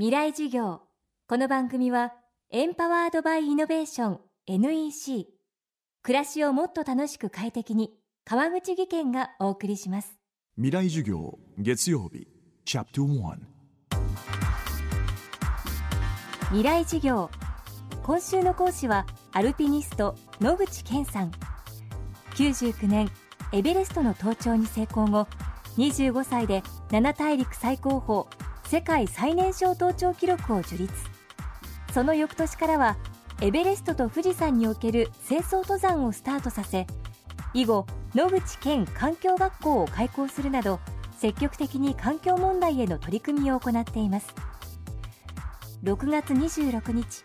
未来授業。この番組はエンパワードバイイノベーション NEC 暮らしをもっと楽しく快適に川口義賢がお送りします。未来授業月曜日チャプター未来授業。今週の講師はアルピニスト野口健さん。99年エベレストの登頂に成功後25歳で7大陸最高峰世界最年少登頂記録を樹立。その翌年からはエベレストと富士山における清掃登山をスタートさせ以後野口健環境学校を開校するなど積極的に環境問題への取り組みを行っています。6月26日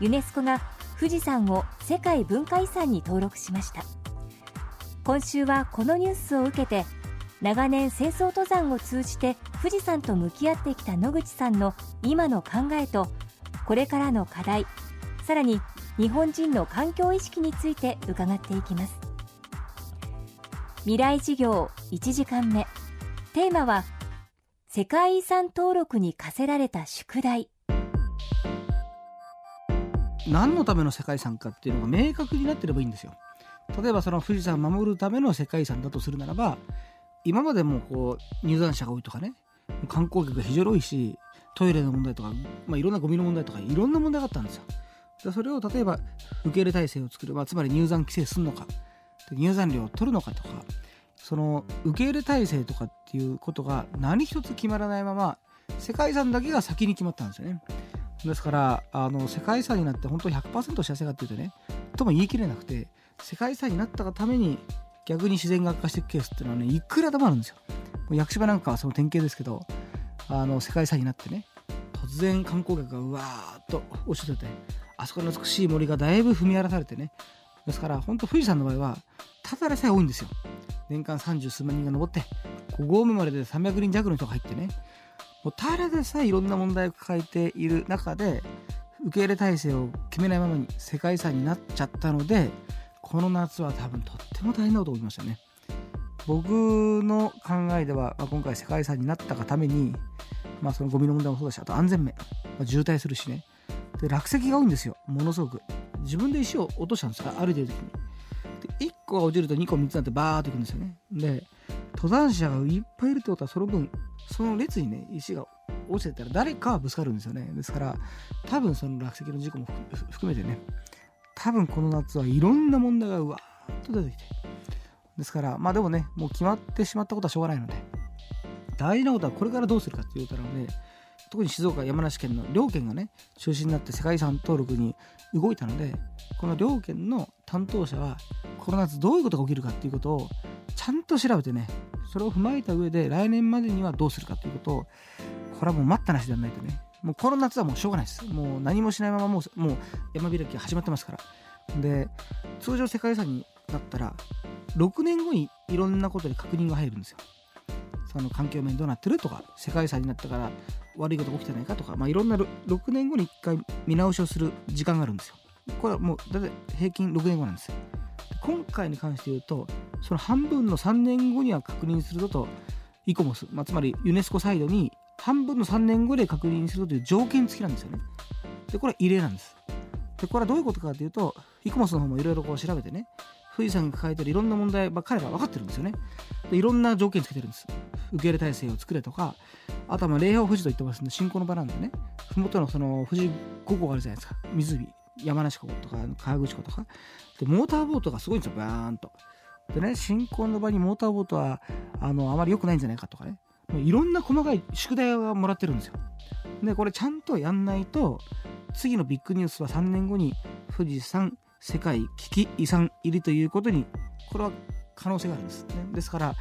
ユネスコが富士山を世界文化遺産に登録しました。今週はこのニュースを受けて長年清掃登山を通じて富士山と向き合ってきた野口さんの今の考えとこれからの課題さらに日本人の環境意識について伺っていきます。未来事業1時間目。テーマは世界遺産登録に課せられた宿題。何のための世界遺産かっていうのが明確になってればいいんですよ。例えばその富士山を守るための世界遺産だとするならば今までもこう入山者が多いとかね観光客が非常に多いしトイレの問題とか、まあ、いろんなゴミの問題とかいろんな問題があったんですよ。それを例えば受け入れ体制を作る、まあ、つまり入山規制するのか入山料を取るのかとかその受け入れ体制とかっていうことが何一つ決まらないまま世界遺産だけが先に決まったんですよね。ですからあの世界遺産になって本当100%幸せかっていうとねとも言い切れなくて世界遺産になったがために逆に自然が悪化していくケースっていうのはねいくらでもあるんですよ。屋久島なんかはその典型ですけどあの世界遺産になってね突然観光客がうわーっと押し寄せてあそこの美しい森がだいぶ踏み荒らされてねですから本当富士山の場合はただでさえ多いんですよ。年間三十数万人が登って5合目までで300人弱の人が入ってねもうただでさえいろんな問題を抱えている中で受け入れ体制を決めないままに世界遺産になっちゃったのでこの夏は多分とっても大変なことが起きましたね。僕の考えでは、まあ、今回世界遺産になったがために、まあ、そのゴミの問題もそうだしあと安全面、まあ、渋滞するしね。で落石が多いんですよ。ものすごく。自分で石を落としたんですか？歩いてる時に。で1個が落ちると2個3つになってバーっといくんですよね。で登山者がいっぱいいるってことはその分その列にね石が落ちてたら誰かはぶつかるんですよね。ですから多分その落石の事故も含めてね。多分この夏はいろんな問題がうわーっと出てきて。ですからまあでもねもう決まってしまったことはしょうがないので。大事なことはこれからどうするかっていうことなので特に静岡山梨県の両県がね中心になって世界遺産登録に動いたのでこの両県の担当者はこの夏どういうことが起きるかっていうことをちゃんと調べてねそれを踏まえた上で来年までにはどうするかっていうことをこれはもう待ったなしではないとねもうこの夏はもうしょうがないです。もう何もしないままもうもう山開き始まってますから。で、通常世界遺産になったら、6年後にいろんなことで確認が入るんですよ。その環境面どうなってるとか、世界遺産になったから悪いことが起きてないかとか、まあ、いろんな 6, 6年後に1回見直しをする時間があるんですよ。これはもうだいたい平均6年後なんですよ。今回に関して言うと、その半分の3年後には確認するぞと、イコモス、まあ、つまりユネスコサイドに半分の3年後で確認するという条件付きなんですよね。で、これは異例なんです。で、これはどういうことかというと、イコモスの方もいろいろこう調べてね、富士山が抱えてるいろんな問題ば彼らは分かってるんですよね。で、いろんな条件つけてるんです。受け入れ体制を作れとか、あとはまあ霊峰富士と言ってますんで、信仰の場なんでね、ふもとのその富士5湖があるじゃないですか。湖、山梨湖とか、川口湖とか。で、モーターボートがすごいんですよ、バーンと。でね、信仰の場にモーターボートは、あの、あまり良くないんじゃないかとかね。いろんな細かい宿題がもらってるんですよ。で、これちゃんとやんないと、次のビッグニュースは3年後に富士山世界危機遺産入りということに、これは可能性があるんです、ね。ですから、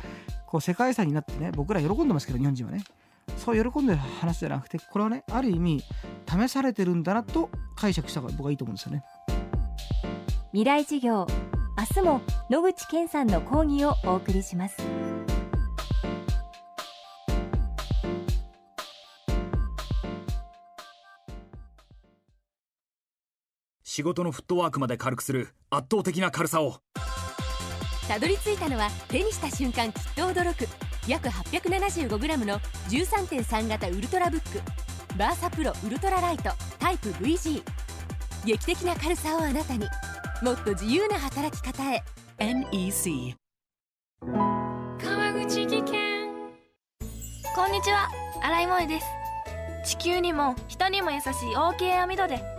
こう世界遺産になってね、僕ら喜んでますけど、日本人はね。そう喜んでる話じゃなくて、これはね、ある意味、試されてるんだなと解釈した方が僕はいいと思うんですよね。未来事業明日も野口健さんの講義をお送りします。仕事のフットワークまで軽くする圧倒的な軽さを。たどり着いたのは手にした瞬間きっと驚く。約 875g の13.3型ウルトラブック。バーサプロウルトラライトタイプ VG 劇的な軽さをあなたに。もっと自由な働き方へ。NEC 川口技研。こんにちは。新井萌です。地球にも人にも優しい OK 網戸で